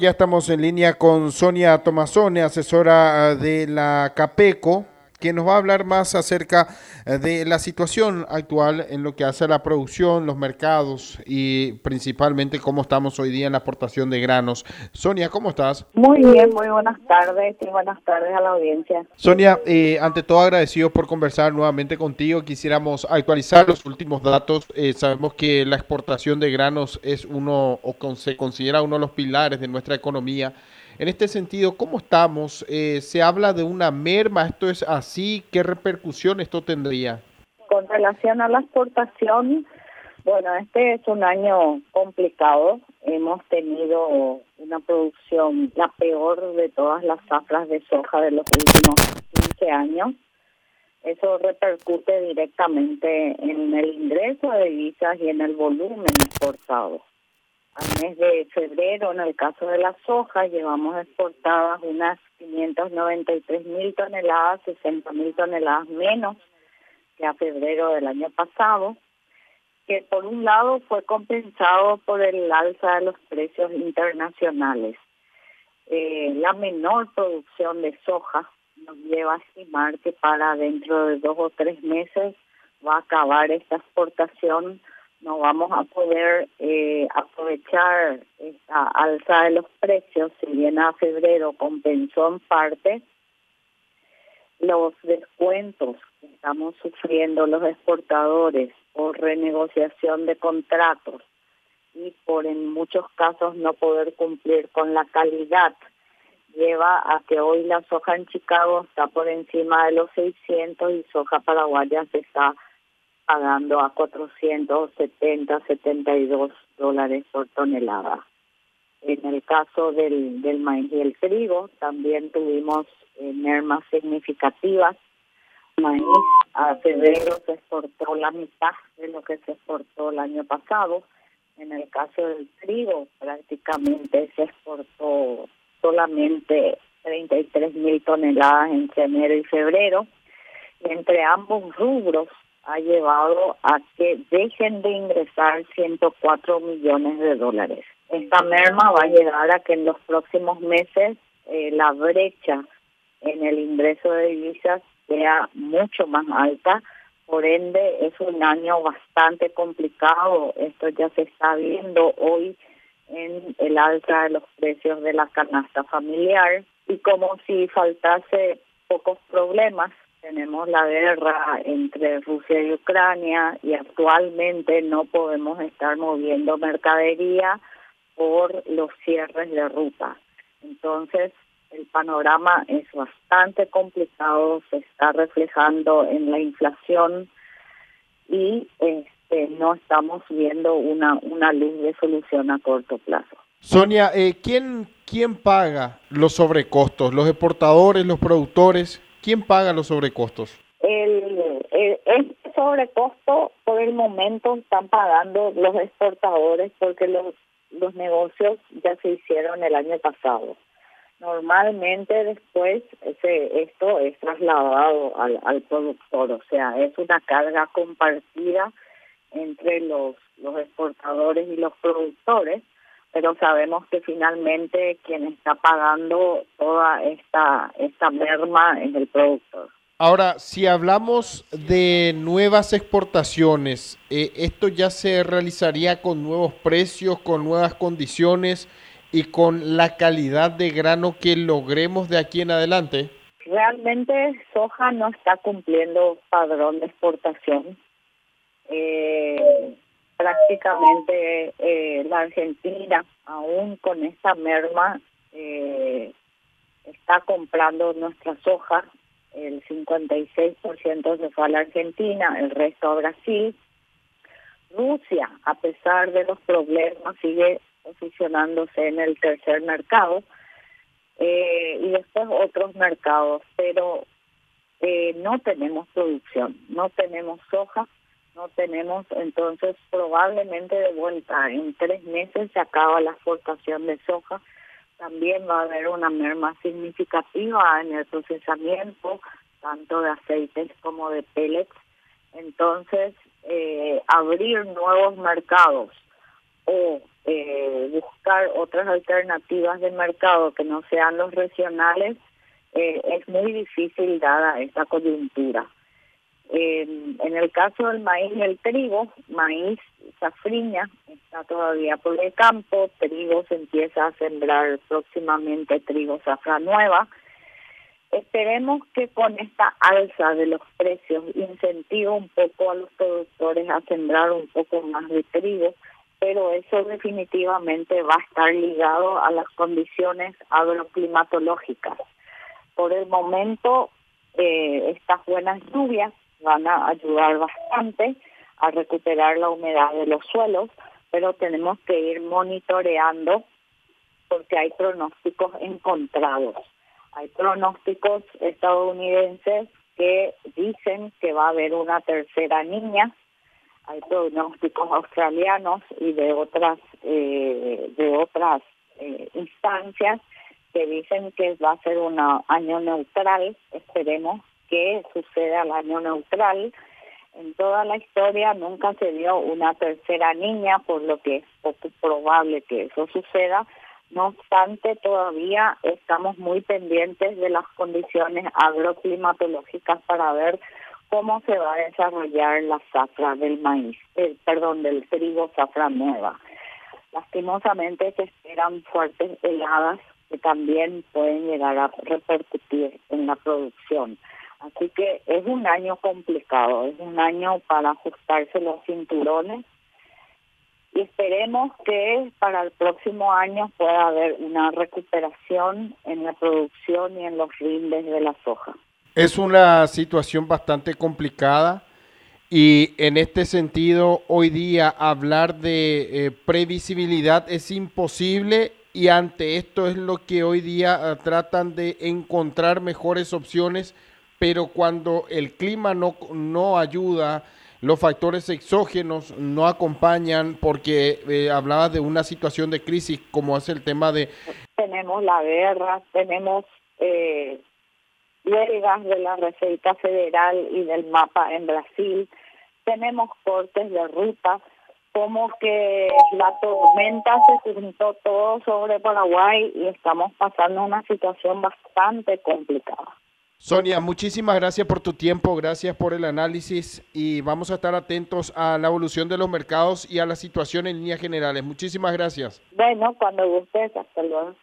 Ya estamos en línea con Sonia Tomazone, asesora de la CAPECO, quien nos va a hablar más acerca eh, de la situación actual en lo que hace a la producción, los mercados y principalmente cómo estamos hoy día en la aportación de granos. Sonia, ¿cómo estás? Muy bien, muy buenas tardes y buenas tardes a la audiencia. Sonia, eh, ante todo agradecido por conversar nuevamente contigo. Quisiéramos actualizar los últimos datos. Eh, sabemos que la exportación de granos es uno o se considera uno de los pilares de nuestra economía. En este sentido, ¿cómo estamos? Eh, se habla de una merma, ¿esto es así? ¿Qué repercusión esto tendría? Con relación a la exportación, bueno, este es un año complicado. Hemos tenido una producción la peor de todas las zafras de soja de los últimos 15 años. Eso repercute directamente en el ingreso de divisas y en el volumen exportado mes de febrero, en el caso de la soja, llevamos exportadas unas 593 mil toneladas, 60 mil toneladas menos que a febrero del año pasado, que por un lado fue compensado por el alza de los precios internacionales. Eh, la menor producción de soja nos lleva a estimar que para dentro de dos o tres meses va a acabar esta exportación no vamos a poder eh, aprovechar esta alza de los precios, si bien a febrero compensó en parte los descuentos que estamos sufriendo los exportadores por renegociación de contratos y por en muchos casos no poder cumplir con la calidad lleva a que hoy la soja en Chicago está por encima de los 600 y soja paraguaya se está pagando a 470, 72 dólares por tonelada. En el caso del, maíz y el trigo, también tuvimos eh, mermas significativas. Maíz a febrero se exportó la mitad de lo que se exportó el año pasado. En el caso del trigo, prácticamente se exportó solamente 33 mil toneladas entre enero y febrero. entre ambos rubros ha llevado a que dejen de ingresar 104 millones de dólares. Esta merma va a llegar a que en los próximos meses eh, la brecha en el ingreso de divisas sea mucho más alta, por ende es un año bastante complicado, esto ya se está viendo hoy en el alza de los precios de la canasta familiar. Y como si faltase pocos problemas tenemos la guerra entre Rusia y Ucrania y actualmente no podemos estar moviendo mercadería por los cierres de ruta. Entonces, el panorama es bastante complicado, se está reflejando en la inflación y este, no estamos viendo una, una luz de solución a corto plazo. Sonia, eh, ¿quién, ¿quién paga los sobrecostos? ¿Los exportadores, los productores? ¿Quién paga los sobrecostos? El, el, sobrecosto por el momento están pagando los exportadores porque los, los negocios ya se hicieron el año pasado. Normalmente después ese, esto es trasladado al, al productor, o sea, es una carga compartida entre los, los exportadores y los productores pero sabemos que finalmente quien está pagando toda esta, esta merma es el productor. Ahora, si hablamos de nuevas exportaciones, eh, ¿esto ya se realizaría con nuevos precios, con nuevas condiciones y con la calidad de grano que logremos de aquí en adelante? Realmente soja no está cumpliendo padrón de exportación. Eh, prácticamente eh, la Argentina, aún con esta merma, eh, está comprando nuestra soja. El 56% se fue a la Argentina, el resto a Brasil. Rusia, a pesar de los problemas, sigue posicionándose en el tercer mercado. Eh, y después otros mercados, pero no tenemos producción, no tenemos soja, no tenemos, entonces probablemente de vuelta en tres meses se acaba la exportación de soja. También va a haber una merma significativa en el procesamiento, tanto de aceites como de pellets. Entonces, eh, abrir nuevos mercados o eh, buscar otras alternativas de mercado que no sean los regionales eh, es muy difícil dada esta coyuntura. En el caso del maíz y el trigo, maíz safriña está todavía por el campo, trigo se empieza a sembrar próximamente trigo zafra nueva. Esperemos que con esta alza de los precios incentive un poco a los productores a sembrar un poco más de trigo, pero eso definitivamente va a estar ligado a las condiciones agroclimatológicas. Por el momento, eh, estas buenas lluvias van a ayudar bastante a recuperar la humedad de los suelos, pero tenemos que ir monitoreando porque hay pronósticos encontrados. Hay pronósticos estadounidenses que dicen que va a haber una tercera niña, hay pronósticos australianos y de otras eh, de otras eh, instancias que dicen que va a ser un año neutral. Esperemos que suceda el año neutral. En toda la historia nunca se dio una tercera niña, por lo que es poco probable que eso suceda. No obstante, todavía estamos muy pendientes de las condiciones agroclimatológicas para ver cómo se va a desarrollar la zafra del maíz, eh, perdón, del trigo zafra nueva. Lastimosamente se esperan fuertes heladas que también pueden llegar a repercutir en la producción. Así que es un año complicado, es un año para ajustarse los cinturones y esperemos que para el próximo año pueda haber una recuperación en la producción y en los rindes de la soja. Es una situación bastante complicada y en este sentido hoy día hablar de eh, previsibilidad es imposible y ante esto es lo que hoy día ah, tratan de encontrar mejores opciones, pero cuando el clima no, no ayuda, los factores exógenos no acompañan porque eh, hablaba de una situación de crisis como es el tema de... Tenemos la guerra, tenemos eh, huelgas de la Reserva Federal y del mapa en Brasil, tenemos cortes de ruta, como que la tormenta se juntó todo sobre Paraguay y estamos pasando una situación bastante complicada. Sonia, muchísimas gracias por tu tiempo, gracias por el análisis y vamos a estar atentos a la evolución de los mercados y a la situación en líneas generales. Muchísimas gracias. Bueno, cuando gustes, hasta luego.